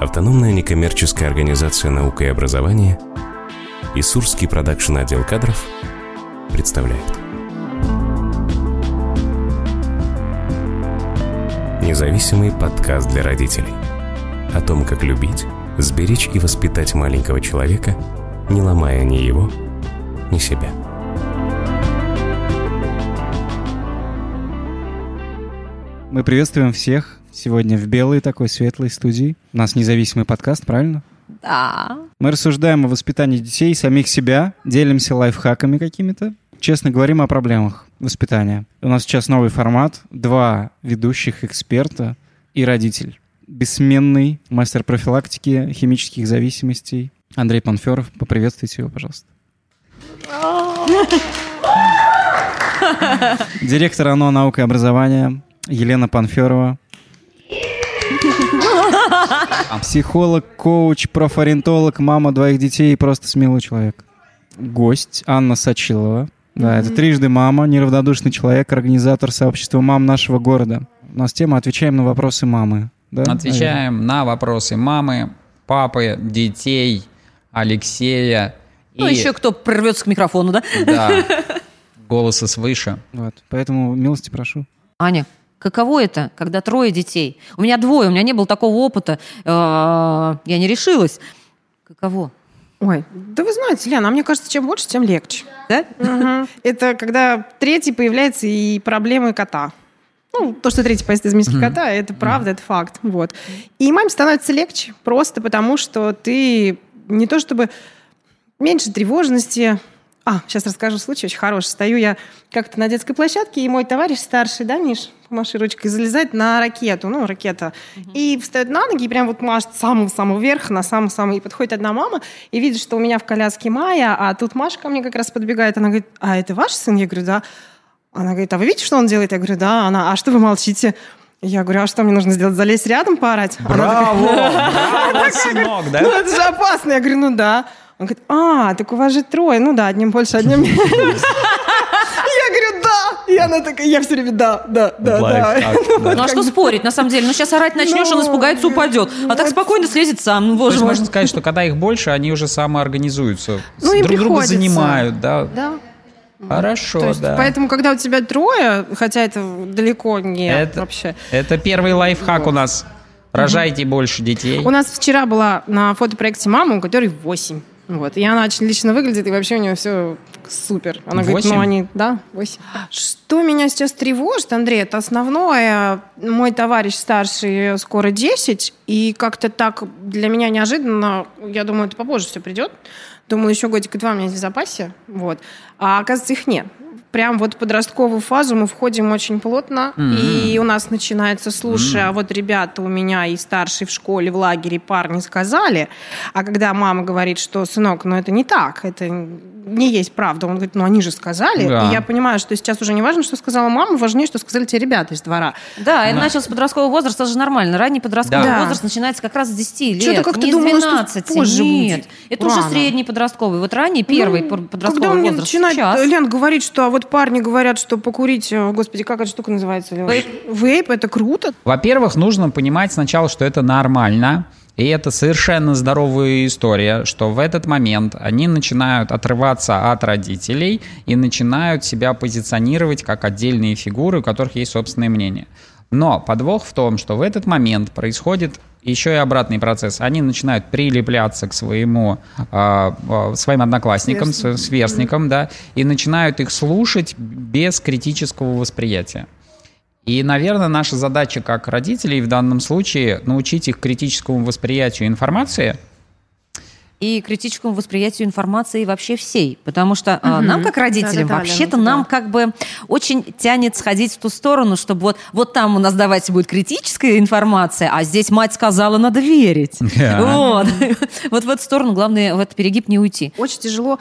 Автономная некоммерческая организация «Наука и образование» и Сурский продакшн отдел кадров представляют. Независимый подкаст для родителей. О том, как любить, сберечь и воспитать маленького человека, не ломая ни его, ни себя. Мы приветствуем всех сегодня в белой такой светлой студии. У нас независимый подкаст, правильно? Да. Мы рассуждаем о воспитании детей, самих себя, делимся лайфхаками какими-то, честно говорим о проблемах воспитания. У нас сейчас новый формат, два ведущих эксперта и родитель. Бессменный мастер профилактики химических зависимостей Андрей Панферов. Поприветствуйте его, пожалуйста. Директор ОНО «Наука и образование» Елена Панферова. Психолог, коуч, профориентолог, мама двоих детей и просто смелый человек. Гость Анна Сачилова. Да, это трижды мама, неравнодушный человек, организатор сообщества мам нашего города. У нас тема «Отвечаем на вопросы мамы». Да? Отвечаем на вопросы мамы, папы, детей, Алексея. Ну, и- еще кто прорвется к микрофону, да? Да, голоса свыше. Вот, поэтому милости прошу. Аня, каково это, когда трое детей? У меня двое, у меня не было такого опыта. Э, Я не решилась. Каково? Ой, да вы знаете, Лена, а мне кажется, чем больше, тем легче. Да? Это когда третий появляется и проблемы кота. Ну, то, что третий поест из миски кота, это правда, это факт. Вот. И маме становится легче, просто потому что ты не то чтобы меньше тревожности. А, сейчас расскажу случай очень хороший. Стою я как-то на детской площадке, и мой товарищ старший, да, Миш, помаши ручкой, залезает на ракету, ну, ракета, и встает на ноги, и прям вот машет с самого-самого верха, на самый-самый, и подходит одна мама, и видит, что у меня в коляске Майя, а тут Маша ко мне как раз подбегает, она говорит, а это ваш сын? Я говорю, да. Она говорит, а вы видите, что он делает? Я говорю, да. Она, а что вы молчите? Я говорю, а что мне нужно сделать? Залезть рядом, поорать? Браво! Браво, сынок, ну, да? это же опасно. Я говорю, ну да. Он говорит, а, так у вас же трое. Ну да, одним больше, одним меньше. Я говорю, да. И она такая, я все время, да, да, да, да. Лайфхак, да. Ну а что спорить, на самом деле? Ну сейчас орать начнешь, он Ну, испугается, упадет. А так вот. спокойно слезет сам, ну, То боже можно сказать, что когда их больше, они уже самоорганизуются. Ну, друг друга занимают, да. Да. Хорошо, То есть, да. поэтому, когда у тебя трое, хотя это далеко не Это- вообще. Это первый лайфхак у нас. Рожайте больше детей. У нас вчера была на фотопроекте мама, у которой 8. Вот. И она очень лично выглядит, и вообще у нее все супер. Она говорит, Восемь? ну они, да, 8. Что меня сейчас тревожит, Андрей, это основное. Мой товарищ старший скоро 10, и как-то так для меня неожиданно, я думаю, это попозже все придет. Думаю, еще годика два у меня здесь в запасе. Вот. А оказывается, их нет. Прям вот подростковую фазу мы входим очень плотно, и у нас начинается, слушай, а вот ребята у меня и старший в школе, в лагере парни сказали, а когда мама говорит, что, сынок, ну это не так, это не есть правда, он говорит, ну они же сказали, Да. и я понимаю, что сейчас уже не важно, что сказала мама, важнее, что сказали те ребята из двора. Да, это начался подростковый возраст, это же нормально. Ранний подростковый Да. возраст начинается как раз с 10 лет. Чё-то как-то не с думала, что 12. позже Нет, будет. это уже Рано. средний подростковый. Вот ранний, первый Ну, подростковый Когда мне возраст начинает сейчас. Лен говорить, что а вот парни говорят, что покурить, э, господи, как эта штука называется? Вейп. Вейп, это круто. Во-первых, нужно понимать сначала, что это нормально. И это совершенно здоровая история, что в этот момент они начинают отрываться от родителей и начинают себя позиционировать как отдельные фигуры, у которых есть собственное мнение. Но подвох в том, что в этот момент происходит еще и обратный процесс. Они начинают прилепляться к своему, а, а, своим одноклассникам, сверстникам, да, и начинают их слушать без критического восприятия. И, наверное, наша задача как родителей в данном случае научить их критическому восприятию информации. И критическому восприятию информации вообще всей. Потому что а, нам, как родителям, Да-да-да, вообще-то Лена, нам да. как бы очень тянет сходить в ту сторону, чтобы вот, вот там у нас давайте будет критическая информация, а здесь мать сказала, надо верить. Да. Вот. вот в эту сторону главное в этот перегиб не уйти. Очень тяжело,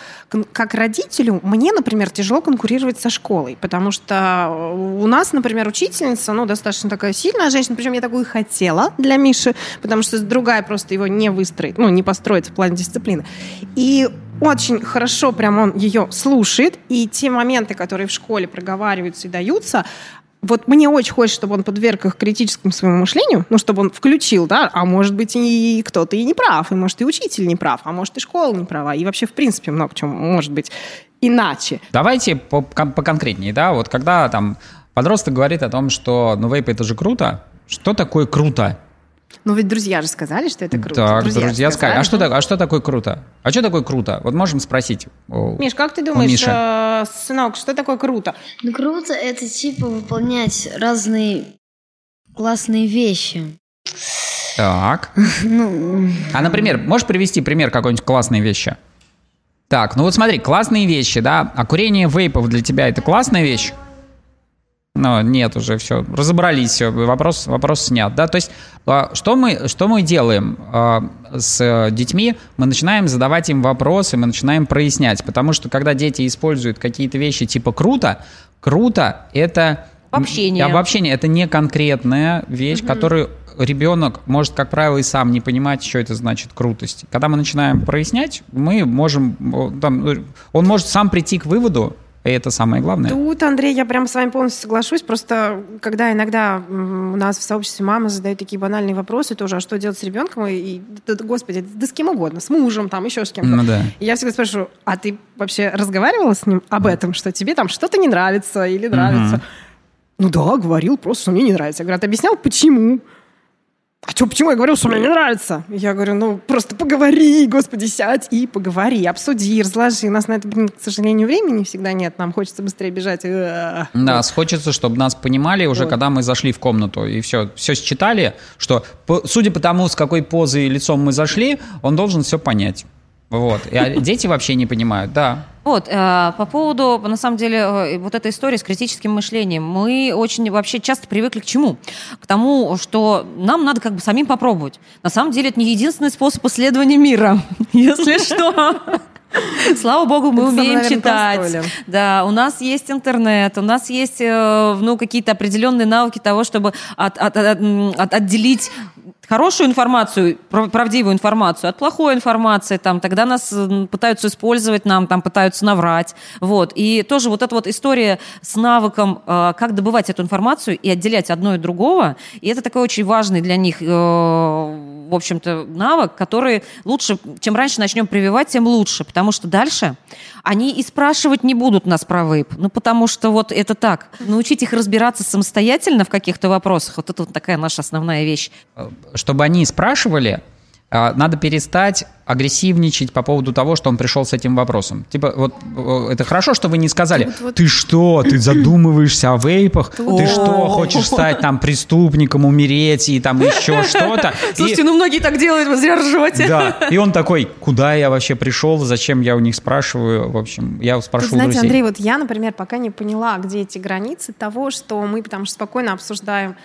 как родителю, мне, например, тяжело конкурировать со школой, потому что у нас, например, учительница, ну, достаточно такая сильная женщина, причем я такую и хотела для Миши, потому что другая просто его не выстроит, ну, не построит в плане дисциплины. И очень хорошо прям он ее слушает, и те моменты, которые в школе проговариваются и даются, вот мне очень хочется, чтобы он подверг их критическому своему мышлению, ну, чтобы он включил, да, а может быть, и кто-то и не прав, и может, и учитель не прав, а может, и школа не права, и вообще, в принципе, много чего может быть иначе. Давайте по- кон- поконкретнее, да, вот когда там подросток говорит о том, что ну вейп это же круто, что такое круто? Ну, ведь друзья же сказали, что это круто. Так, друзья, же сказали. А что, так- а что такое круто? А что такое круто? Вот можем спросить. Миш, как ты думаешь, Миши. э, сынок, что такое круто? Ну, круто это типа выполнять разные классные вещи. Так. Ну, А, например, можешь привести пример какой-нибудь классной вещи? Так, ну вот смотри, классные вещи, да? А курение вейпов для тебя это классная вещь? Ну, нет, уже все, разобрались, все, вопрос, вопрос снят, да, то есть а, что мы, что мы делаем а, с детьми? Мы начинаем задавать им вопросы, мы начинаем прояснять, потому что когда дети используют какие-то вещи типа «круто», «круто» — это... Обобщение. Обобщение — это не конкретная вещь, которую ребенок может, как правило, и сам не понимать, что это значит крутость. Когда мы начинаем прояснять, мы можем... Там, он может сам прийти к выводу, и это самое главное. Тут, Андрей, я прям с вами полностью соглашусь. Просто когда иногда у нас в сообществе мамы задают такие банальные вопросы тоже, а что делать с ребенком? И, и, да, господи, да с кем угодно, с мужем, там, еще с кем-то. Ну да. И я всегда спрашиваю, а ты вообще разговаривала с ним об этом, что тебе там что-то не нравится или нравится? Ну да, говорил просто, что мне не нравится. Я говорю, а ты объяснял, почему? А что, почему я говорил, что мне не нравится? Я говорю, ну, просто поговори, господи, сядь и поговори, обсуди, разложи. У нас на это, блин, к сожалению, времени всегда нет. Нам хочется быстрее бежать. Да, хочется, чтобы нас понимали уже, Вот. когда мы зашли в комнату, и все, все считали, что по- судя по тому, с какой позой и лицом мы зашли, он должен все понять. Вот. И, а дети вообще не понимают, да. Вот, э, по поводу, на самом деле, э, вот этой истории с критическим мышлением, мы очень вообще часто привыкли к чему? К тому, что нам надо как бы самим попробовать. На самом деле, это не единственный способ исследования мира, если что. Слава богу, мы Это самое, умеем наверное, читать. Да, у нас есть интернет, у нас есть э, ну, какие-то определенные навыки того, чтобы от- от- от- от- отделить хорошую информацию, прав- правдивую информацию от плохой информации, там, тогда нас пытаются использовать, нам там пытаются наврать. Вот. И тоже вот эта вот история с навыком, э, как добывать эту информацию и отделять одно от другого, и это такой очень важный для них, э, в общем-то, навык, который лучше, чем раньше начнем прививать, тем лучше, потому что дальше они и спрашивать не будут нас про вейп, ну, потому что вот это так. Научить их разбираться самостоятельно в каких-то вопросах, вот это вот такая наша основная вещь. Чтобы они спрашивали, а, надо перестать агрессивничать по поводу того, что он пришел с этим вопросом. Типа, вот э, это хорошо, что вы не сказали, ты что, ты задумываешься о вейпах, ты что, хочешь стать там преступником, умереть и там еще что-то. Слушайте, ну многие так делают, вы зря ржете. Да, и он такой, куда я вообще пришел, зачем я у них спрашиваю, в общем, я Тут, знаете. Андрей, вот я, например, пока не поняла, где эти границы того, что мы, потому что спокойно обсуждаем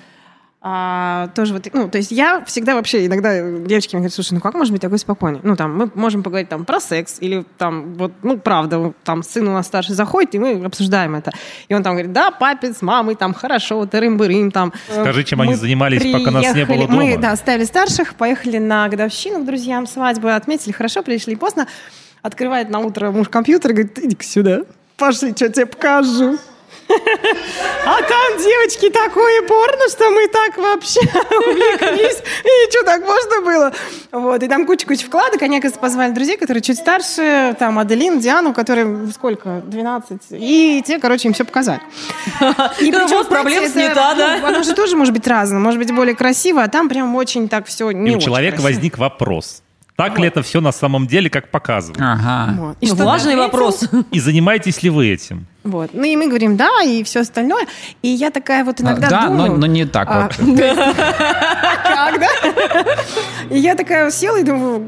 а, тоже вот, ну, то есть я всегда вообще, иногда девочки мне говорят, слушай, ну как может быть такой спокойный? Ну, там, мы можем поговорить там про секс, или там, вот, ну, правда, вот там сын у нас старший заходит, и мы обсуждаем это. И он там говорит, да, папе с мамой, там, хорошо, тырым-бырым, там. Скажи, чем Мы они занимались, пока нас не было приехали- дома. Мы, да, ставили старших, поехали на годовщину к друзьям, свадьбы, отметили хорошо, пришли поздно. Открывает на утро муж компьютер и говорит, иди-ка сюда, пошли, что тебе покажу. А там, девочки, такое порно, что мы так вообще увлеклись. И что, так можно было? Вот, и там куча-куча вкладок. Они, оказывается, позвали друзей, которые чуть старше, там, Аделин, Диану, которые сколько, 12. И те, короче, им все показали. И Да, причем, вот проблем это, снята, да? ну, Оно же тоже может быть разным, может быть более красиво, а там прям очень так все не И у человека возник вопрос. Так ли это все на самом деле, как показывают? Ага. Вот. И Ну, что Важный ты вопрос. И занимаетесь ли вы этим? Вот. Ну и мы говорим да, и все остальное. И я такая вот иногда А, да, думаю... но, но не так а, вот. Как, да? И я такая села и думаю,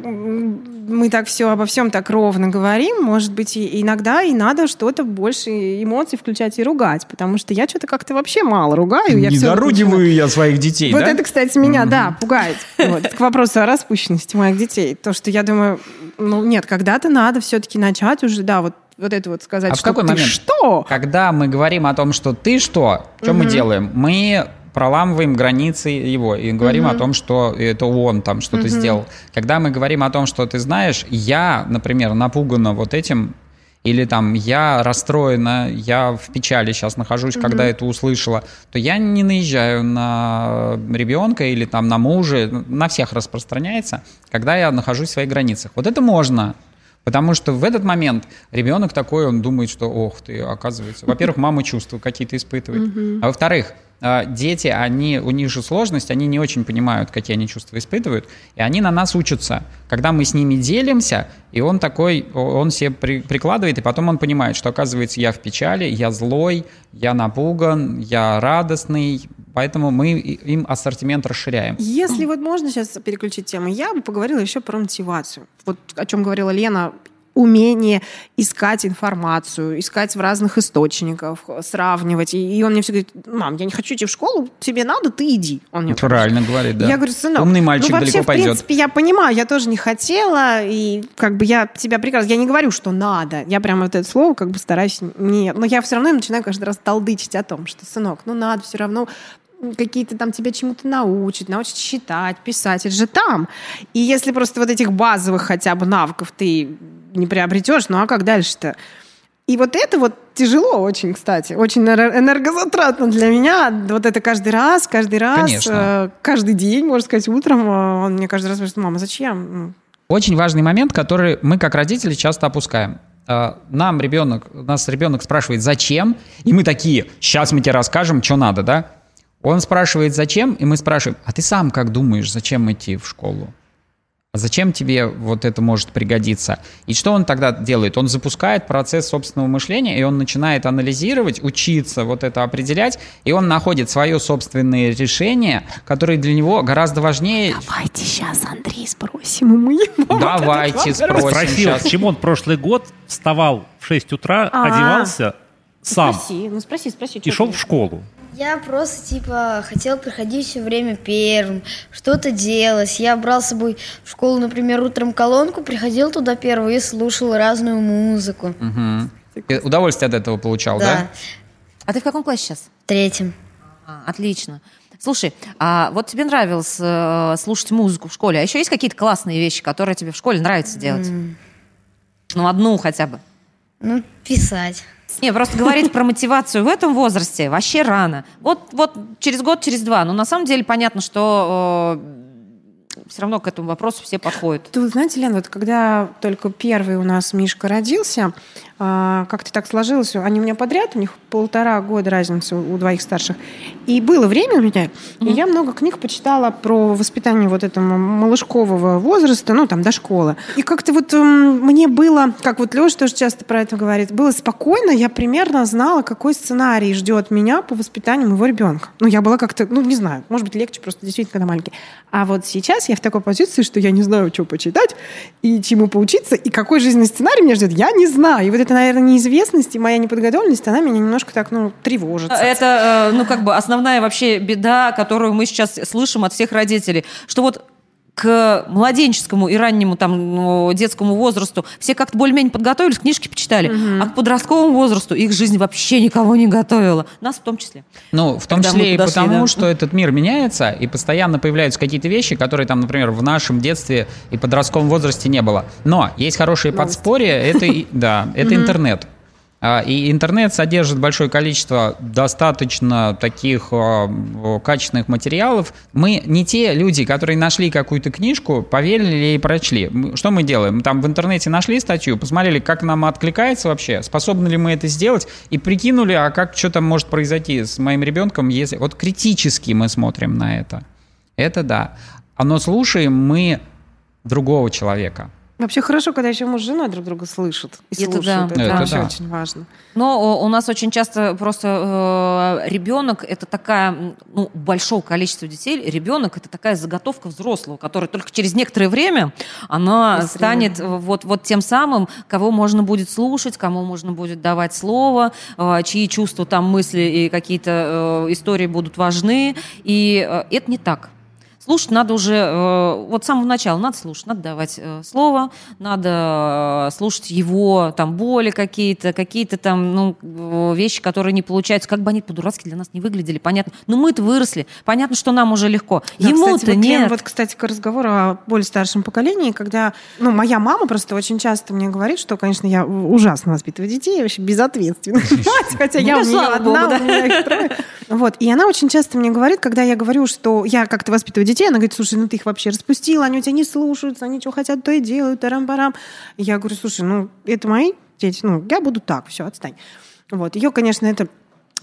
мы так все обо всем так ровно говорим, может быть, и иногда и надо что-то больше эмоций включать и ругать, потому что я что-то как-то вообще мало ругаю. я Не доругиваю я своих детей, вот да? это, кстати, меня, да, пугает. Вот. К вопросу о распущенности моих детей. То, что я думаю, ну нет, когда-то надо все-таки начать уже, да, вот, вот это вот сказать, А в что какой ты момент? что? Когда мы говорим о том, что ты что, что мы делаем? Мы проламываем границы его и говорим о том, что это он там что-то сделал. Когда мы говорим о том, что ты знаешь, я, например, напугана вот этим, или там я расстроена, я в печали сейчас нахожусь, когда это услышала, то я не наезжаю на ребенка или там на мужа, на всех распространяется, когда я нахожусь в своих границах. Вот это можно, Потому что в этот момент ребенок такой, он думает, что, ох ты, оказывается. Во-первых, мама чувства какие-то испытывает. А во-вторых, дети, они, у них же сложность, они не очень понимают, какие они чувства испытывают, и они на нас учатся. Когда мы с ними делимся, и он такой, он себе при, прикладывает, и потом он понимает, что, оказывается, я в печали, я злой, я напуган, я радостный, поэтому мы им ассортимент расширяем. Если вот можно сейчас переключить тему, я бы поговорила еще про мотивацию. Вот о чем говорила Лена, умение искать информацию, искать в разных источниках, сравнивать. И, и он мне все говорит, мам, я не хочу идти в школу, тебе надо, ты иди. Он мне Правильно говорит, да. Я говорю, сынок, Умный мальчик ну, вообще, далеко в пойдет. принципе, я понимаю, я тоже не хотела, и как бы я тебя прекрасно... Я не говорю, что надо. Я прямо вот это слово как бы стараюсь не... Но я все равно начинаю каждый раз толдычить о том, что, сынок, ну надо все равно какие-то там тебя чему-то научат, научат считать, писать, это же там. И если просто вот этих базовых хотя бы навыков ты не приобретешь, ну а как дальше-то? И вот это вот тяжело очень, кстати, очень энер- энергозатратно для меня. Вот это каждый раз, каждый раз, Конечно. э, каждый день, можно сказать, утром э, он мне каждый раз говорит, мама, зачем? Ну, Очень важный момент, который мы как родители часто опускаем. А, Нам ребенок, нас ребенок спрашивает, зачем, и мы такие, сейчас мы тебе расскажем, что надо, да? Он спрашивает, зачем, и мы спрашиваем, а ты сам как думаешь, зачем идти в школу? А зачем тебе вот это может пригодиться? И что он тогда делает? Он запускает процесс собственного мышления, и он начинает анализировать, учиться вот это определять, и он находит свое собственное решение, которое для него гораздо важнее. Давайте сейчас Андрей спросим, и мы вот Давайте вопрос. спросим Спросил, сейчас. почему он прошлый год вставал в 6 утра, А. одевался сам Спроси, ну спроси, спроси. и шел в школу. Я просто, типа, хотел приходить все время первым, что-то делать. Я брал с собой в школу, например, утром колонку, приходил туда первый и слушал разную музыку. Ты Удовольствие от этого получал, да? Да, А ты в каком классе сейчас? третьим. А, отлично. Слушай, а вот тебе нравилось э, слушать музыку в школе, а еще есть какие-то классные вещи, которые тебе в школе нравится делать? Ну, одну хотя бы. Ну, писать. Не, просто говорить про мотивацию в этом возрасте вообще рано. Вот, вот через год, через два. Но на самом деле понятно, что все равно к этому вопросу все подходят. Ты знаете, Лен, вот когда только первый у нас Мишка родился, как-то так сложилось, они у меня подряд, у них полтора года разница у у двоих старших. И было время у меня, и я много книг почитала про воспитание вот этого малышкового возраста, ну, там, до школы. И как-то вот м, мне было, как вот Леша тоже часто про это говорит, было спокойно, я примерно знала, какой сценарий ждет меня по воспитанию моего ребенка. Ну, я была как-то, ну, не знаю, может быть, легче просто действительно, когда маленький. А вот сейчас я в такой позиции, что я не знаю, что почитать и чему поучиться, и какой жизненный сценарий меня ждет, я не знаю. И вот это, наверное, неизвестность и моя неподготовленность, она меня немножко так, ну, тревожит. Это, э, ну, как бы основная вообще беда, которую мы сейчас слышим от всех родителей, что вот к младенческому и раннему там ну, детскому возрасту все как-то более-менее подготовились, книжки почитали, а к подростковому возрасту их жизнь вообще никого не готовила. Нас в том числе. Ну, в том Когда числе и подошли, потому, да. что этот мир меняется, и постоянно появляются какие-то вещи, которые там, например, в нашем детстве и подростковом возрасте не было. Но есть хорошие подспорья, это, и- да, это интернет. А, И интернет содержит большое количество достаточно таких а, качественных материалов. Мы не те люди, которые нашли какую-то книжку, поверили и прочли. Что мы делаем? Там в интернете нашли статью, посмотрели, как нам откликается вообще, способны ли мы это сделать, и прикинули, а как что там может произойти с моим ребенком, если... Вот критически мы смотрим на это. Это да. А но слушаем мы другого человека. Вообще хорошо, когда еще муж и жена друг друга слышат и Это слушают. да. Это, Это вообще да. очень важно. Но о, у нас очень часто просто э, ребенок это такая, ну, большого количества детей, ребенок это такая заготовка взрослого, которая только через некоторое время она Быстрее. станет э, вот, вот тем самым, кого можно будет слушать, кому можно будет давать слово, э, чьи чувства, там, мысли и какие-то э, истории будут важны. И э, это не так. Слушать надо уже, э, вот с самого начала надо слушать, надо давать э, слово, надо э, слушать его там боли какие-то, какие-то там ну, вещи, которые не получаются, как бы они по-дурацки для нас не выглядели, понятно. Но мы-то выросли, понятно, что нам уже легко. Да, Ему-то вот, нет. вот, кстати, к разговору о более старшем поколении, когда, ну, моя мама просто очень часто мне говорит, что, конечно, я ужасно воспитываю детей, вообще безответственная мать, хотя я Ну, у нее одна, у меня их трое. Вот, и она очень часто мне говорит, когда я говорю, что я как-то воспитываю детей, она говорит, слушай, ну ты их вообще распустила, они у тебя не слушаются, они что хотят, то и делают, тарам-парам. И Я говорю, слушай, ну это мои дети, ну я буду так, все, отстань. Вот, ее, конечно, это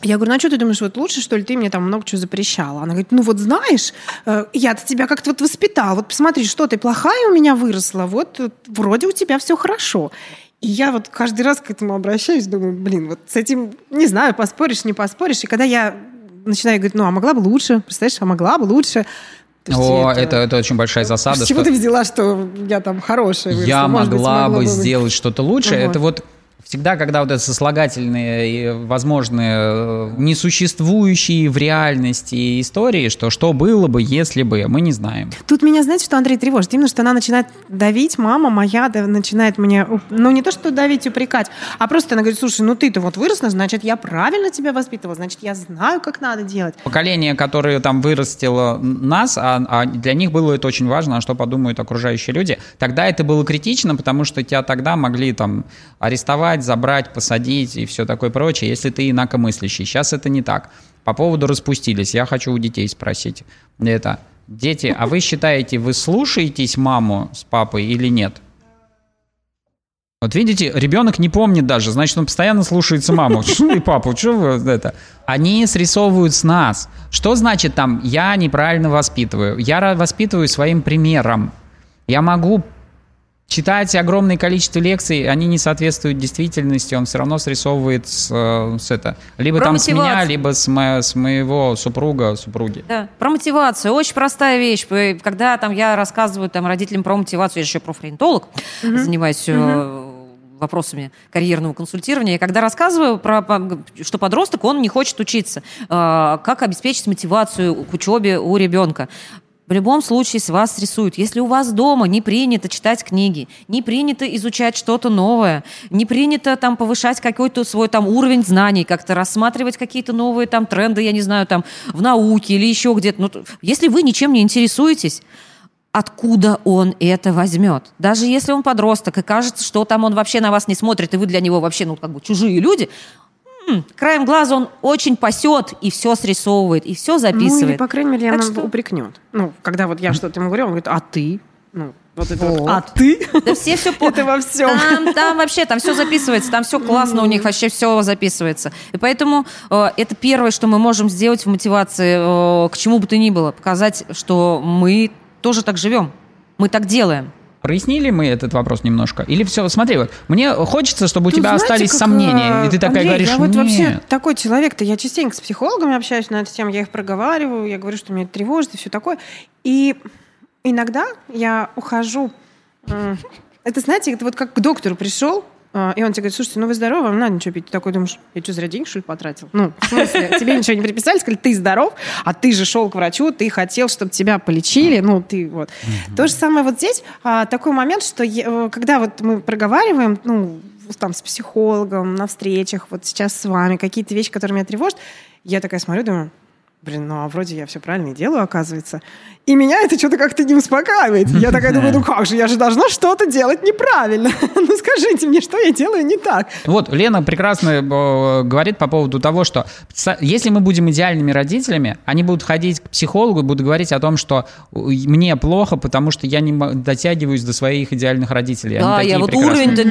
я говорю, ну а что ты думаешь, вот лучше, что ли, ты мне там много чего запрещала? Она говорит, ну вот знаешь, э, я-то тебя как-то вот воспитала, вот посмотри, что ты плохая у меня выросла, вот вроде у тебя все хорошо. И я вот каждый раз к этому обращаюсь, думаю, блин, вот с этим, не знаю, поспоришь, не поспоришь. И когда я начинаю говорить, ну а могла бы лучше, представляешь, а могла бы лучше. Есть О, это, это очень большая засада. С чего что- ты взяла, что я там хорошая я Может быть, могла бы быть. сделать что-то лучше. Вот. Это вот всегда, когда вот это сослагательные и возможные э, несуществующие в реальности истории, что что было бы, если бы, мы не знаем. Тут меня, знаете, что Андрей тревожит? Именно, что она начинает давить, мама моя да, начинает мне, ну не то, что давить, упрекать, а просто она говорит, слушай, ну ты-то вот выросла, значит, я правильно тебя воспитывала, значит, я знаю, как надо делать. Поколение, которое там вырастило нас, а, а для них было это очень важно, а что подумают окружающие люди, тогда это было критично, потому что тебя тогда могли там арестовать, забрать, посадить и все такое прочее, если ты инакомыслящий. Сейчас это не так. По поводу распустились, я хочу у детей спросить. Это, дети, а вы считаете, вы слушаетесь маму с папой или нет? Вот видите, ребенок не помнит даже, значит, он постоянно слушается маму. Что и папу, что вы это? Они срисовывают с нас. Что значит там, я неправильно воспитываю? Я воспитываю своим примером. Я могу читать огромное количество лекций, они не соответствуют действительности, он все равно срисовывает с, э, с это. Либо Про там с меня, мотивацию. либо с, мо- с моего супруга, супруги. Да. Про мотивацию. Очень простая вещь. Когда там я рассказываю там, родителям про мотивацию, я же еще профориентолог, занимаюсь э, вопросами карьерного консультирования. И когда рассказываю про, что подросток, он не хочет учиться, э, как обеспечить мотивацию к учебе у ребенка. В любом случае с вас рисуют. Если у вас дома не принято читать книги, не принято изучать что-то новое, не принято там повышать какой-то свой там уровень знаний, как-то рассматривать какие-то новые там тренды, я не знаю, там в науке или еще где-то. Ну, если вы ничем не интересуетесь, откуда он это возьмет? Даже если он подросток и кажется, что там он вообще на вас не смотрит, и вы для него вообще, ну, как бы чужие люди, краем глаза он очень пасет и все срисовывает, и все Ну, записывает. или, по крайней мере, Так она что- упрекнет. Ну, когда вот я что-то ему говорю, он говорит, а ты? Ну, вот это вот, Вот. а ты? Да все все Это во всем. Там, там вообще, там все записывается, там все классно у них, вообще все записывается. И поэтому э, это первое, что мы можем сделать в мотивации э, к чему бы то ни было, показать, что мы тоже так живем, мы так делаем. Прояснили мы этот вопрос немножко? Или все, смотри, вот, мне хочется, чтобы у Тут тебя знаете, остались как, сомнения, и ты такая Андрей, говоришь, я вот вообще такой человек-то, я частенько с психологами общаюсь на эту тему, я их проговариваю, я говорю, что меня это тревожит и все такое. И иногда я ухожу, это, знаете, это вот как к доктору пришел, и он тебе говорит, слушайте, ну вы здоровы, вам надо ничего пить. Ты такой думаешь, я что, зря денег, что ли, потратил? Ну, в смысле, тебе ничего не приписали, сказали, ты здоров, а ты же шел к врачу, ты хотел, чтобы тебя полечили, ну, ты вот. То же самое вот здесь, а, такой момент, что я- э, когда вот мы проговариваем, ну, там, с психологом, на встречах, вот сейчас с вами, какие-то вещи, которые меня тревожат, я такая смотрю, думаю, блин, ну а вроде я все правильно и делаю, оказывается. И меня это что-то как-то не успокаивает. Я такая думаю, ну как же, я же должна что-то делать неправильно. Ну скажите мне, что я делаю не так? Вот Лена прекрасно э, говорит по поводу того, что если мы будем идеальными родителями, они будут ходить к психологу и будут говорить о том, что э, мне плохо, потому что я не дотягиваюсь до своих идеальных родителей. Да, я вот прекрасные. уровень-то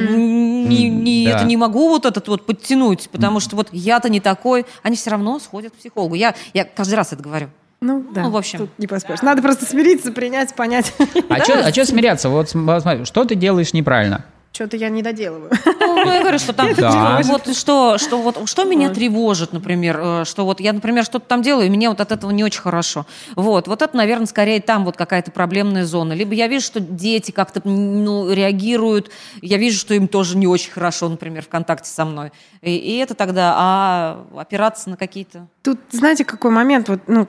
не, не- Да. это не могу вот этот вот подтянуть, потому что вот я-то не такой. Они все равно сходят к психологу. Я, я каждый раз это говорю. Ну да, Ну, в общем. тут не поспоришь. Надо просто смириться, принять, понять. А что смеяться? Вот см- вот смотри, что ты делаешь неправильно? Что-то я не доделываю. Ну, я говорю, что там Да. вот что, что вот что меня тревожит, например, э, что вот я, например, что-то там делаю, и мне вот от этого не очень хорошо. Вот, вот это, наверное, скорее там вот какая-то проблемная зона. Либо я вижу, что дети как-то ну, реагируют, я вижу, что им тоже не очень хорошо, например, в контакте со мной. И, и это тогда, а опираться на какие-то Тут, знаете, какой момент, вот, ну,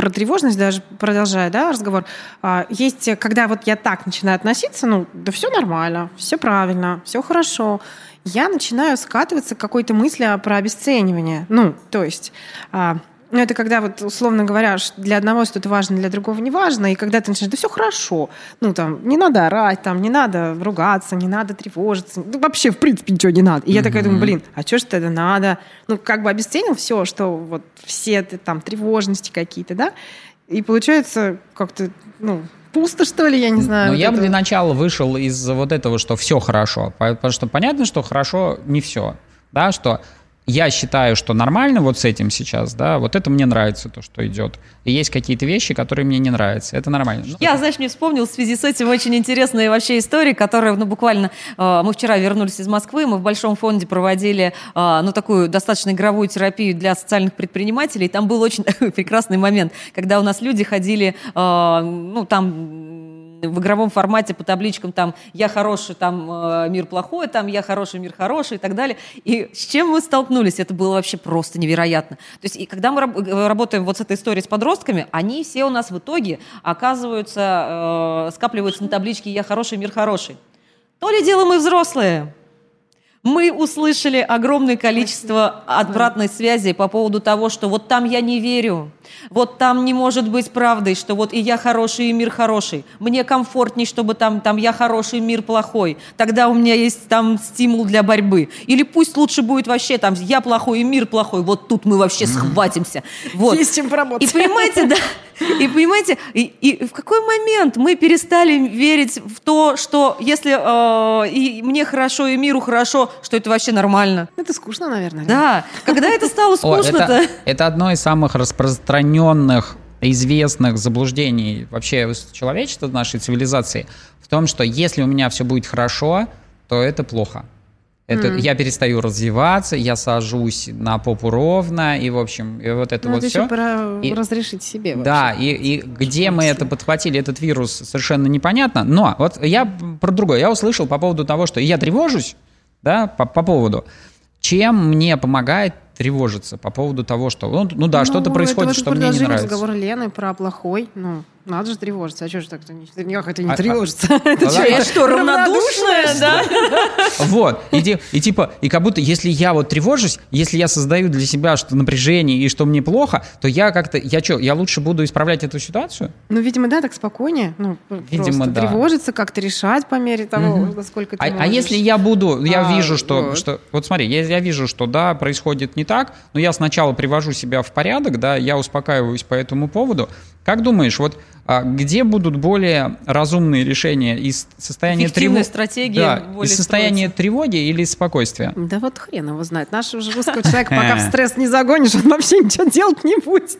про тревожность даже продолжая, да, разговор, а, есть, когда вот я так начинаю относиться, ну, да все нормально, все правильно, все хорошо, я начинаю скатываться к какой-то мысли а, про обесценивание. Ну, то есть... ну, это когда вот, условно говоря, для одного что-то важно, для другого не важно, и когда ты начинаешь, да все хорошо, ну, там, не надо орать, там, не надо ругаться, не надо тревожиться, ну, вообще, в принципе, ничего не надо. И я такая думаю, блин, а что ж тогда надо? Ну, как бы обесценил все, что вот все там, тревожности какие-то, да, и получается как-то, ну, пусто, что ли, я не знаю. Но вот я бы для начала вышел из вот этого, что все хорошо. По- Потому что понятно, что хорошо не все. Да, что я считаю, что нормально вот с этим сейчас, да, вот это мне нравится, то, что идет. И есть какие-то вещи, которые мне не нравятся. Это нормально. Ну, Я, знаешь, мне вспомнил в связи с этим очень интересная вообще история, которая, ну, буквально, э, мы вчера вернулись из Москвы, мы в Большом фонде проводили, э, ну, такую достаточно игровую терапию для социальных предпринимателей. Там был очень прекрасный момент, когда у нас люди ходили, э, ну, там в игровом формате по табличкам там «я хороший», там э, «мир плохой», там «я хороший», «мир хороший» и так далее. И с чем мы столкнулись? Это было вообще просто невероятно. То есть и когда мы э, работаем вот с этой историей с подростками, они все у нас в итоге оказываются, э, скапливаются на табличке «я хороший», «мир хороший». То ли дело мы взрослые. Мы услышали огромное количество обратной связи по поводу того, что вот там я не верю, вот там не может быть правдой, что вот и я хороший, и мир хороший. Мне комфортней, чтобы там, там я хороший, мир плохой. Тогда у меня есть там стимул для борьбы. Или пусть лучше будет вообще там я плохой, и мир плохой. Вот тут мы вообще схватимся. Вот. Есть чем поработать. И понимаете, да, и понимаете, и, и в какой момент мы перестали верить в то, что если э, и мне хорошо, и миру хорошо, что это вообще нормально? Это скучно, наверное. Да, когда это стало скучно-то? это, одно из самых распространенных, известных заблуждений вообще человечества, нашей цивилизации, в том, что если у меня все будет хорошо, то это плохо. Это, Я перестаю развиваться, я сажусь на попу ровно, и, в общем, и вот это Ну, вот это все. еще про И- разрешить себе вообще. Да, и, и где мы это подхватили, этот вирус, совершенно непонятно. Но вот я про другое. Я услышал по поводу того, что я тревожусь, да, по, по поводу, чем мне помогает тревожиться по поводу того, что, ну, ну да, что-то Ну, происходит, это вот что мне не продолжение нравится. разговора Лены про плохой. Ну, надо же тревожиться. А что же так-то не, как это не А- а- тревожиться? Это Да, чё, да. это Я что, равнодушная, да? Вот, и, и типа, и как будто, если я вот тревожусь, если я создаю для себя что напряжение и что мне плохо, то я как-то, я что, я лучше буду исправлять эту ситуацию? Ну, видимо, да, так спокойнее. Ну, Видимо, да. тревожиться, как-то решать по мере того, насколько ты А, а если я буду, я А, вижу, что, вот. что, вот смотри, я, я вижу, что да, происходит не так, но я сначала привожу себя в порядок, да, я успокаиваюсь по этому поводу. Как думаешь, вот где будут более разумные решения из состояния тревоги, стратегии да, из состояния тревоги или из спокойствия? Да вот хрен его знает. Нашего же русского человека пока в стресс не загонишь, он вообще ничего делать не будет.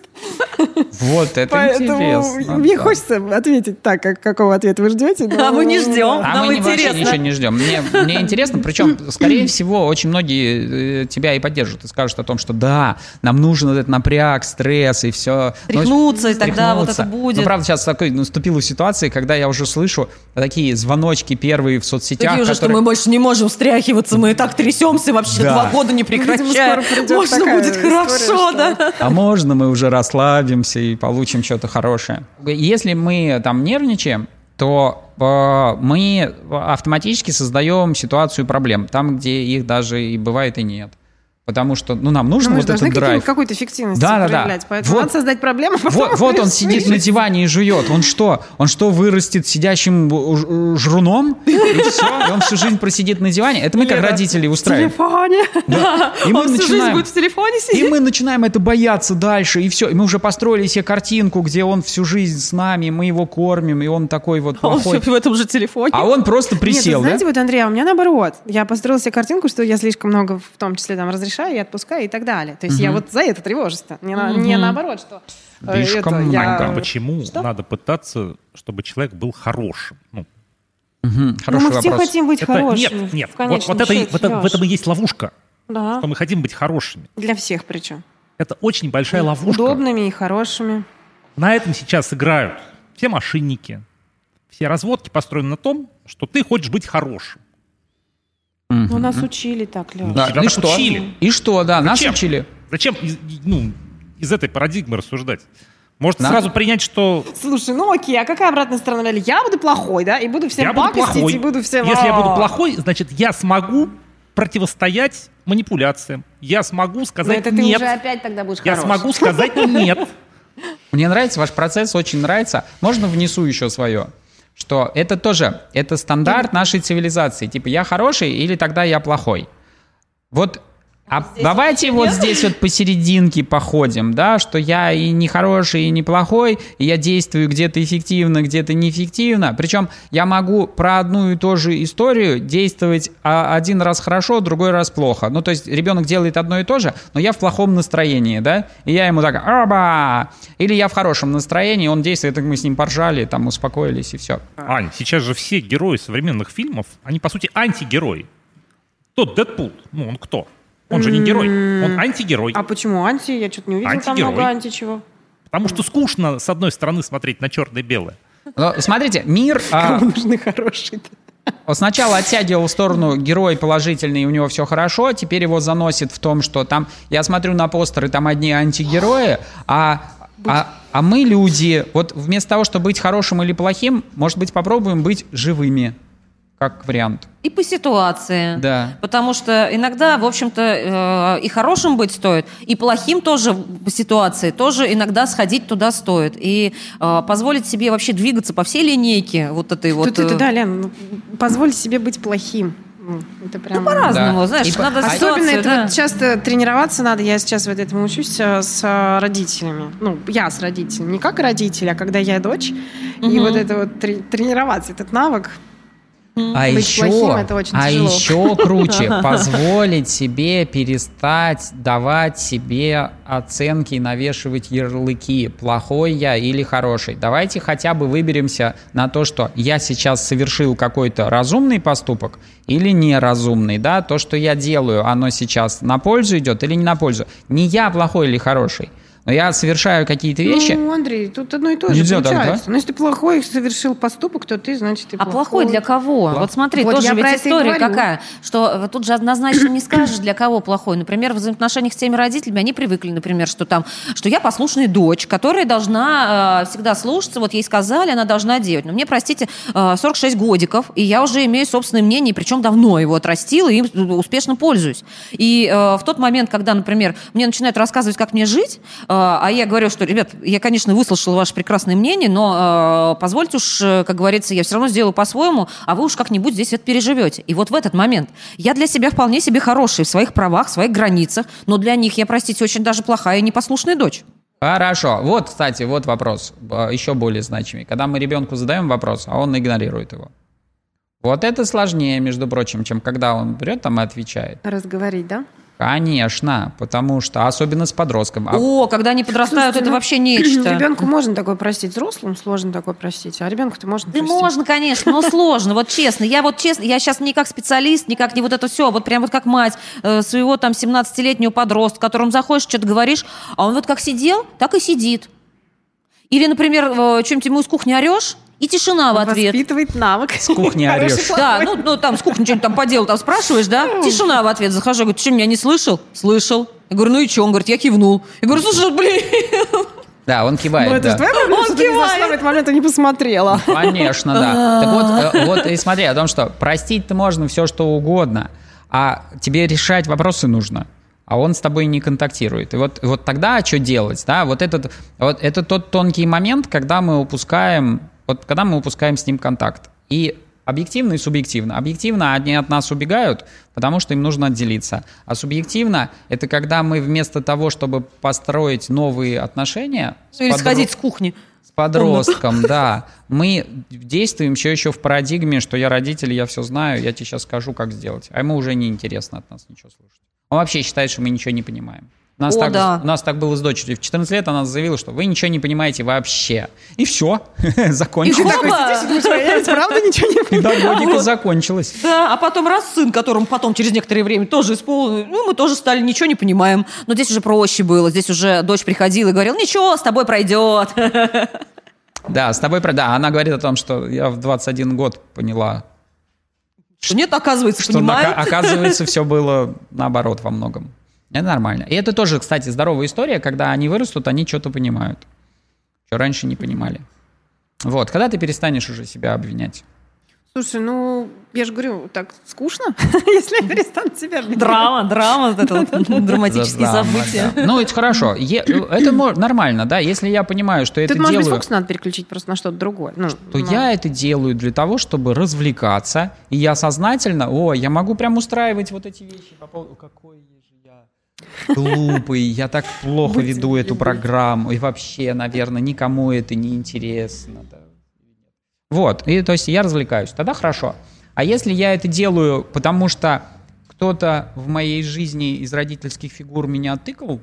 Вот это Поэтому интересно. мне да. хочется ответить так, как, какого ответа вы ждете. но- А мы не ждем. А Нам мы не- вообще интересно. ничего не ждем. Мне, мне интересно, причем, скорее всего, очень многие э, тебя и поддержат и скажут о том, что да, нам нужен этот напряг, стресс и все. Тряхнуться, и тогда вот это будет. Ну, правда, сейчас такой наступила ситуация, когда я уже слышу такие звоночки первые в соцсетях, Такие уже, что которые- мы больше не можем встряхиваться, мы и так трясемся вообще Да. два года не прекращая. Можно будет история, хорошо, что- да? а можно мы уже расслабимся и получим что-то хорошее. Если мы там нервничаем, то э, мы автоматически создаем ситуацию проблем, там, где их даже и бывает и нет. Потому что, ну, нам Но нужен мы вот этот драйв. какую-то эффективность Да, да, да. проявлять. Поэтому Вот. надо создать проблему. Вот, вот он сидит на диване и жует. Он что? Он что, вырастет сидящим жруном? И все? И он всю жизнь просидит на диване? Это мы как родители В устраиваем. телефоне. Да. И мы Он всю жизнь начинаем... будет в телефоне И сидеть. мы начинаем это бояться дальше, и все. И мы уже построили себе картинку, где он всю жизнь с нами, мы его кормим, и он такой вот А Он плохой. в этом же телефоне. А он просто присел, Нет, вы да? знаете, вот, Андрей, а у меня наоборот. Я построила себе картинку, что я слишком много, в том числе, там, разрешаю и отпускаю и так далее. То есть я вот за это тревожусь-то. Не, на- не наоборот, что... э, Слишком это, я- много. Почему Что? надо пытаться, чтобы человек был хорошим? Ну, Ну, Хороший мы все вопрос. хотим быть это- хорошими. нет, нет. в Вот, вот это, и- счете, в, этом, в этом и есть ловушка, Да, что мы хотим быть хорошими. для всех причем. Это очень большая ловушка. Удобными и хорошими. На этом сейчас играют все мошенники. Все разводки построены на том, что ты хочешь быть хорошим. Ну, нас учили так, Лёш. Да, Тебя и так что? учили. И что, да, нас Зачем? учили. Зачем из, ну, из этой парадигмы рассуждать? Может Да. сразу принять, что Слушай, ну окей, а какая обратная сторона медали? Я буду плохой, да, и буду всем я буду плохой. и буду всем... Если я буду «А». плохой, значит, я смогу противостоять манипуляциям. Я смогу сказать это ты нет. уже опять тогда будешь Я хорош. смогу сказать нет. Мне нравится ваш процесс, очень нравится. Можно внесу еще свое? Что это тоже, это стандарт нашей цивилизации. Типа, я хороший или тогда я плохой. Вот а давайте вот здесь вот посерединке походим, да, что я и не хороший, и не плохой, и я действую где-то эффективно, где-то неэффективно. Причем я могу про одну и ту же историю действовать а, один раз хорошо, другой раз плохо. Ну, то есть ребенок делает одно и то же, но я в плохом настроении, да, и я ему так, оба! Или я в хорошем настроении, он действует, так мы с ним поржали, там успокоились и все. Ань, сейчас же все герои современных фильмов, они, по сути, антигерои. Тот Дэдпул, ну он кто? Он же не герой, он антигерой. А почему анти? Я что-то не увидела там много анти чего. Потому что скучно, с одной стороны, смотреть на черное-белое. Но смотрите, мир... а, Нужны хорошие. Он сначала оттягивал в сторону герой положительный, и у него все хорошо, теперь его заносит в том, что там, я смотрю на постеры, там одни антигерои, а, а, а мы люди, вот вместо того, чтобы быть хорошим или плохим, может быть, попробуем быть живыми, как вариант. И по ситуации. Да. Потому что иногда, в общем-то, э, и хорошим быть стоит, и плохим тоже по ситуации, тоже иногда сходить туда стоит. И э, позволить себе вообще двигаться по всей линейке вот этой вот... Тут это, э, да, Лен, ну, позволь себе быть плохим. Ну, Это прям... По-разному, Да. знаешь, И надо а- Особенно это да. вот часто тренироваться надо. Я сейчас вот этому учусь с родителями. Ну, я с родителями. Не как родитель, а когда я дочь. И Мгм. вот это вот трени- тренироваться, этот навык. А Быть еще, плохим это очень а тяжело. еще круче позволить себе перестать давать себе оценки и навешивать ярлыки, плохой я или хороший. Давайте хотя бы выберемся на то, что я сейчас совершил какой-то разумный поступок или неразумный, да, то, что я делаю, оно сейчас на пользу идет или не на пользу. Не я плохой или хороший, но я совершаю какие-то вещи, Ну, Андрей, тут одно и то же Нельзя так, получается. да? Ну, если ты плохой совершил поступок, то ты, значит, ты А плохой для кого? Вот смотри, Вот тоже я ведь история какая, что э, тут же однозначно не скажешь, для кого плохой. Например, в взаимоотношениях с теми родителями они привыкли, например, что там, что я послушная дочь, которая должна э, всегда слушаться, вот ей сказали, она должна делать. Но мне, простите, э, 46 годиков, и я уже имею собственное мнение, причем давно его отрастила и им успешно пользуюсь. И э, в тот момент, когда, например, мне начинают рассказывать, как мне жить, э, а я говорю, что, ребят, я, конечно, выслушала ваше прекрасное мнение, но э, позвольте уж, э, как говорится, я все равно сделаю по-своему, а вы уж как-нибудь здесь это переживете. И вот в этот момент я для себя вполне себе хороший в своих правах, в своих границах, но для них я, простите, очень даже плохая и непослушная дочь. Хорошо. Вот, кстати, вот вопрос, э, еще более значимый. Когда мы ребенку задаем вопрос, а он игнорирует его. Вот это сложнее, между прочим, чем когда он берет там и отвечает. Разговорить, да? Конечно, потому что, особенно с подростком. А- О, когда они подрастают, Слушайте, это ну, вообще нечто. Ребенку можно такое простить, взрослым сложно такое простить, а ребенку-то можно Да простить. можно, конечно, но сложно. Вот честно, я вот честно, я сейчас не как специалист, не как не вот это все, вот прям вот как мать э, своего там 17-летнего подростка, которому заходишь, что-то говоришь, а он вот как сидел, так и сидит. Или, например, э, чем-нибудь ему из кухни орешь, и тишина в ответ. Воспитывает навык. С кухни орешь. Да, ну, ну там с кухни что-нибудь там по делу там спрашиваешь, да? Тишина в ответ. Захожу, говорю, ты что, меня не слышал? Слышал. Я говорю, ну и что? Он говорит, я кивнул. Я говорю, слушай, блин. Да, он кивает, Ну, это да. же твоя проблема, Он что ты ни за что кивает. в этот момент не посмотрела. Конечно, да. Так вот, э, вот и смотри о том, что простить-то можно все, что угодно, а тебе решать вопросы нужно. А он с тобой не контактирует. И вот, вот тогда что делать? Да? Вот, этот, вот это тот тонкий момент, когда мы упускаем, вот когда мы упускаем с ним контакт. И объективно и субъективно. Объективно они от нас убегают, потому что им нужно отделиться. А субъективно это когда мы вместо того, чтобы построить новые отношения... Или подруг- сходить с кухни. с подростком, да. Мы действуем все еще в парадигме, что я родитель, я все знаю, я тебе сейчас скажу, как сделать. А ему уже не интересно от нас ничего слушать. Он вообще считает, что мы ничего не понимаем. У нас, О, так, да. у нас так было с дочерью. В 14 лет она заявила, что вы ничего не понимаете вообще. И все, закончилось. Такой сидишь и «А правда ничего не понимаю. Педагогика закончилась. Да, а потом раз сын, которому потом через некоторое время тоже исполнил, ну, мы тоже стали, ничего не понимаем. Но здесь уже проще было. Здесь уже дочь приходила и говорила, ничего, с тобой пройдет. Да, с тобой, про- да, она говорит о том, что я в 21 год поняла, Что нет, оказывается, что понимает. оказывается все было наоборот во многом. Это нормально. И это тоже, кстати, здоровая история, когда они вырастут, они что-то понимают. что раньше не понимали. Вот, когда ты перестанешь уже себя обвинять? Слушай, ну, я же говорю, так скучно, если я перестану себя обвинять. Драма, драма, вот это вот драматические события. Ну, это хорошо. Это нормально, да, если я понимаю, что это Тут, может быть, делаю... фокус надо переключить просто на что-то другое. Ну, то я это делаю для того, чтобы развлекаться, и я сознательно, о, я могу прям устраивать вот эти вещи по поводу, какой глупый, я так плохо веду эту программу, и вообще, наверное, никому это не интересно. Вот, и то есть я развлекаюсь, тогда хорошо. А если я это делаю, потому что кто-то в моей жизни из родительских фигур меня тыкал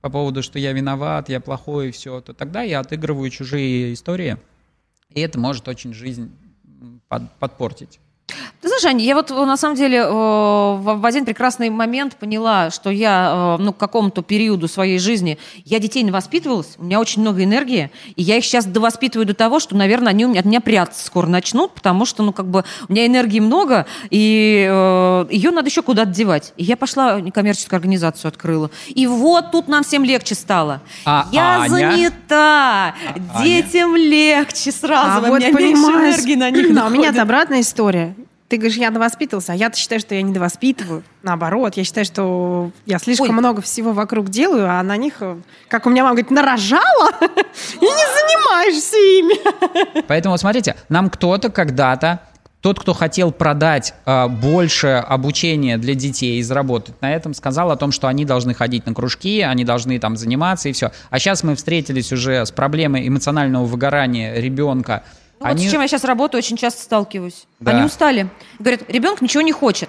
по поводу, что я виноват, я плохой и все, то тогда я отыгрываю чужие истории, и это может очень жизнь под- подпортить. Ты знаешь, Ань, я вот э, на самом деле э, в один прекрасный момент поняла, что я э, ну, к какому-то периоду своей жизни, я детей не воспитывалась, у меня очень много энергии, и я их сейчас довоспитываю до того, что, наверное, они у меня, от меня прятаться скоро начнут, потому что, ну, как бы, у меня энергии много, и э, ее надо еще куда-то девать. И я пошла некоммерческую организацию открыла. И вот тут нам всем легче стало. А я Аня? занята, Аня? детям легче сразу, А у вот меня меньше понимаешь, энергии на них да, у меня находит. это обратная история. Ты говоришь, я довоспитывался, а я-то считаю, что я не довоспитываю. Наоборот, я считаю, что я слишком Ой. много всего вокруг делаю, а на них, э, как у меня мама говорит, нарожала, и не занимаешься ими. Поэтому, смотрите, нам кто-то когда-то, тот, кто хотел продать э, больше обучения для детей и заработать на этом, сказал о том, что они должны ходить на кружки, они должны там заниматься и все. А сейчас мы встретились уже с проблемой эмоционального выгорания ребенка. Ну, Вот Они- с чем я сейчас работаю, очень часто сталкиваюсь. Да. Они устали. Говорят, ребенок ничего не хочет.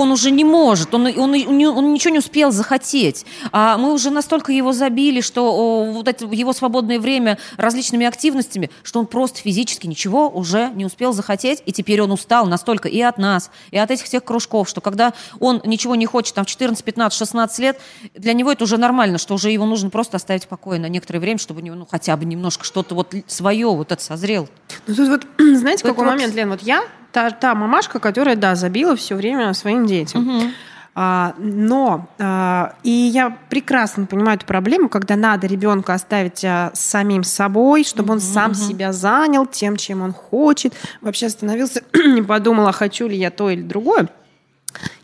Он уже не может, он, он, он, он ничего не успел захотеть. А мы уже настолько его забили, что о, вот это его свободное время различными активностями, что он просто физически ничего уже не успел захотеть, и теперь он устал настолько и от нас, и от этих всех кружков, что когда он ничего не хочет там в 14, 15, 16 лет, для него это уже нормально, что уже его нужно просто оставить в покое на некоторое время, чтобы у него ну, хотя бы немножко что-то вот свое вот это созрел. Ну тут вот, знаете, какой вот. момент, Лен, вот я та, та мамашка, которая, да, забила все время своим детям. А, но а, и я прекрасно понимаю эту проблему, когда надо ребенка оставить а, самим собой, чтобы он сам себя занял тем, чем он хочет, вообще остановился, не подумал, а хочу ли я то или другое.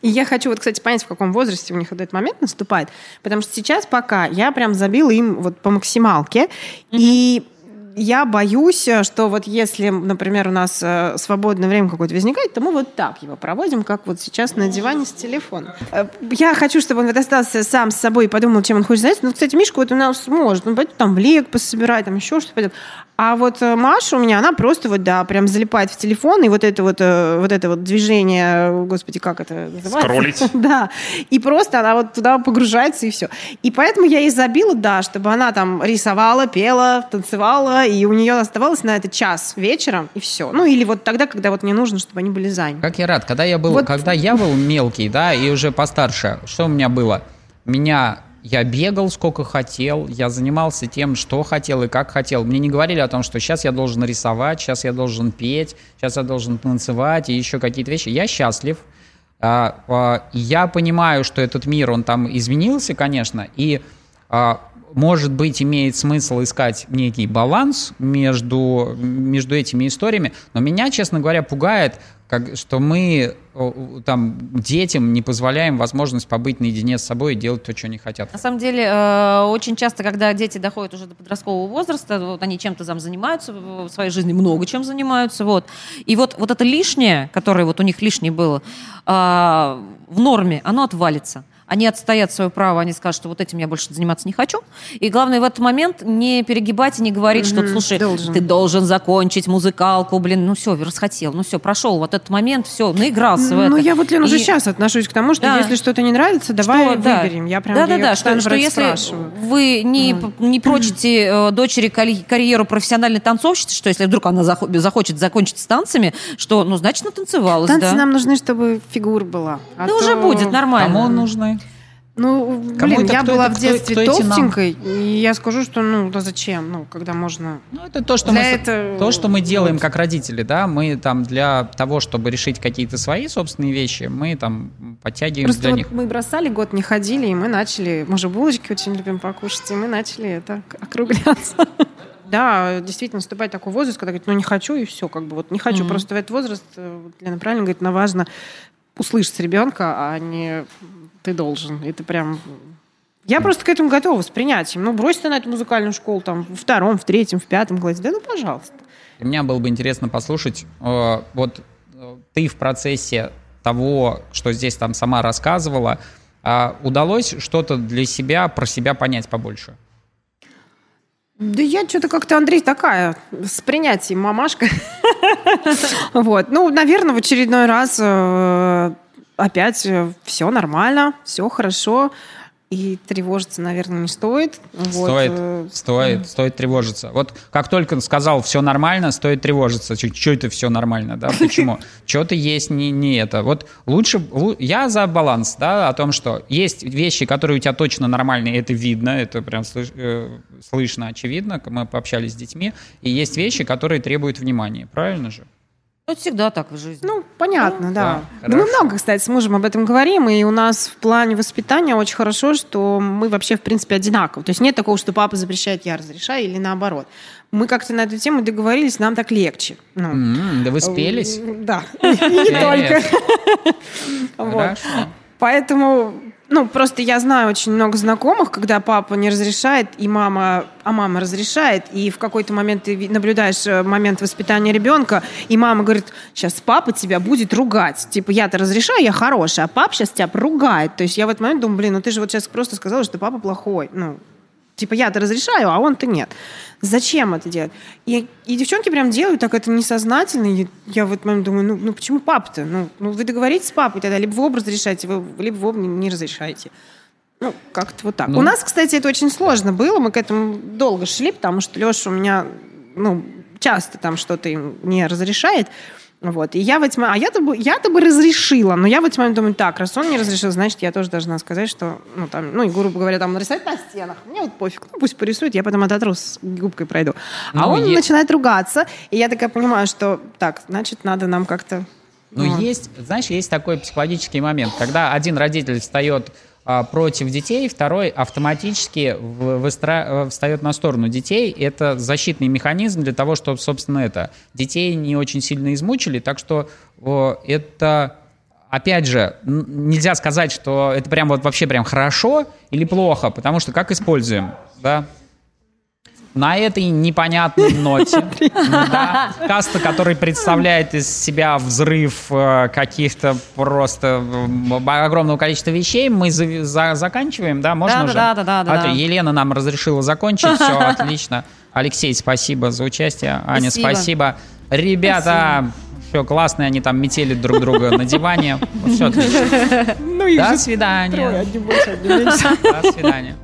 И я хочу вот, кстати, понять, в каком возрасте у них вот этот момент наступает. Потому что сейчас пока я прям забила им вот по максималке. И я боюсь, что вот если, например, у нас э, свободное время какое-то возникает, то мы вот так его проводим, как вот сейчас на диване с телефоном. Э, Я хочу, чтобы он вот остался сам с собой и подумал, чем он хочет заняться. Ну, кстати, Мишка вот у нас может. Он пойдет там в лек пособирать, там еще что-то пойдет. А вот э, Маша у меня, она просто вот, да, прям залипает в телефон, и вот это вот, э, вот это вот движение, э, господи, как это называется? Скроллить. Да. И просто она вот туда погружается, и все. И поэтому я ей забила, да, чтобы она там рисовала, пела, танцевала, и у нее оставалось на это час вечером, и все. Ну, или вот тогда, когда вот мне нужно, чтобы они были заняты. Как я рад, когда я был, Вот- когда я был мелкий, да, и уже постарше, что у меня было? Меня я бегал сколько хотел, я занимался тем, что хотел и как хотел. Мне не говорили о том, что сейчас я должен рисовать, сейчас я должен петь, сейчас я должен танцевать и еще какие-то вещи. Я счастлив. А, а, Я понимаю, что этот мир, он там изменился, конечно, и а, может быть, имеет смысл искать некий баланс между, между этими историями, но меня, честно говоря, пугает, как, что мы о, там детям не позволяем возможность побыть наедине с собой и делать то, что они хотят. На самом деле, э, очень часто, когда дети доходят уже до подросткового возраста, вот они чем-то там занимаются в своей жизни, много чем занимаются, вот. И вот, вот это лишнее, которое вот у них лишнее было, э, в норме, оно отвалится. Они отстоят свое право, они скажут, что вот этим я больше заниматься не хочу. И главное в этот момент не перегибать и не говорить, что, слушай, должен. ты должен закончить музыкалку, блин, ну все, расхотел, ну все, прошел вот этот момент, все, наигрался в это. Ну, я вот, Лен, уже И- сейчас отношусь к тому, что Да. если что-то не нравится, давай что, да. выберем. Я прям да, да, да, что, что если спрашиваю. вы не, п- не прочите э, дочери карьеру профессиональной танцовщицы, что если вдруг она захо- захочет закончить с танцами, что, ну, значит, натанцевалась, Танцы да. нам нужны, чтобы фигура была. А да то- уже будет, нормально. Кому нужны? Ну, Кому блин, это- я кто была это- в кто- детстве кто нам? толстенькой, и я скажу, что ну да зачем, ну когда можно. Ну, это то, что, Для мы, этого- то, что мы делаем вот. как родители, да, мы там для того, чтобы решить какие-то свои собственные вещи, мы там подтягиваем Просто для вот них. мы бросали год, не ходили, и мы начали, мы же булочки очень любим покушать, и мы начали это округляться. Да, действительно, наступает такой возраст, когда говорит, ну не хочу, и все, как бы вот не хочу. Просто в этот возраст, э, Лена правильно говорит, но важно услышать ребенка, а не ты должен. Это прям... Я просто к этому готова, с принятием. Ну, брось ты на эту музыкальную школу там во втором, в третьем, в пятом классе. Да ну, пожалуйста. Для меня было бы интересно послушать, э, вот э, ты в процессе того, что здесь там сама рассказывала, а удалось что-то для себя, про себя понять побольше? Да я что-то как-то, Андрей, такая, с принятием мамашка. Вот. Ну, наверное, в очередной раз э, опять все нормально, все хорошо. И тревожиться, наверное, не стоит. Вот, Стоит, э, стоит, стоит тревожиться. Вот как только сказал все нормально, стоит тревожиться. Что это все нормально, да? Почему? Что-то есть не, не это. Вот лучше, лу- я за баланс, да, о том, что есть вещи, которые у тебя точно нормальные, это видно, это прям э, слышно, очевидно, мы пообщались с детьми, и есть вещи, которые требуют внимания, правильно же? Ну, Это всегда так в жизни. Ну, понятно, да. да, Да мы много, кстати, с мужем об этом говорим, и у нас в плане воспитания очень хорошо, что мы вообще, в принципе, одинаковы. То есть нет такого, что папа запрещает, я разрешаю, или наоборот. Мы как-то на эту тему договорились, нам так легче. Ну, М, да вы спелись? Да, и не только. Поэтому, ну, просто я знаю очень много знакомых, когда папа не разрешает, и мама, а мама разрешает, и в какой-то момент ты наблюдаешь э, момент воспитания ребенка, и мама говорит, сейчас папа тебя будет ругать. Типа, я-то разрешаю, я хорошая, а папа сейчас тебя поругает. То есть я в этот момент думаю, блин, ну ты же вот сейчас просто сказала, что папа плохой. Ну, Типа, я-то разрешаю, а он-то нет. Зачем это делать? И, и девчонки прям делают так это несознательно. И я в этот момент думаю, ну, ну почему папа-то? Ну, ну, вы договоритесь с папой тогда, либо вы оба разрешаете, вы, либо вы оба не, не разрешаете. Ну, как-то вот так. Ну. У нас, кстати, это очень сложно было. Мы к этому долго шли, потому что Леша у меня, ну, часто там что-то им не разрешает. Вот. И я в эти а я-то бы, я-то бы разрешила, но я в эти моменты думаю, так, раз он не разрешил, значит, я тоже должна сказать, что, ну, там, ну, и грубо говоря, там, нарисовать на стенах. Мне вот пофиг, ну, пусть порисует, я потом ототру с губкой пройду. А Ну, он е- начинает ругаться, и я такая понимаю, что, так, значит, надо нам как-то... Ну, вот. есть, знаешь, есть такой психологический момент, когда один родитель встает а, против детей, второй автоматически выстра- э, встает на сторону детей. Это защитный механизм для того, чтобы, собственно, это детей не очень сильно измучили. Так что это, опять же, нельзя сказать, что это прям вот вообще прям хорошо или плохо, потому что как используем, да? На этой непонятной ноте, да, каста, который представляет из себя взрыв э, каких-то просто огромного количества вещей, мы за- за- заканчиваем, да, можно Да, уже? да, да, да, да, А да. Елена нам разрешила закончить, все отлично. Алексей, спасибо за участие. Аня, Спасибо. спасибо. Ребята, все классно, они там метели друг друга на диване. Все отлично. Ну, их До же свидания. трое, один больше, один меньше. До свидания.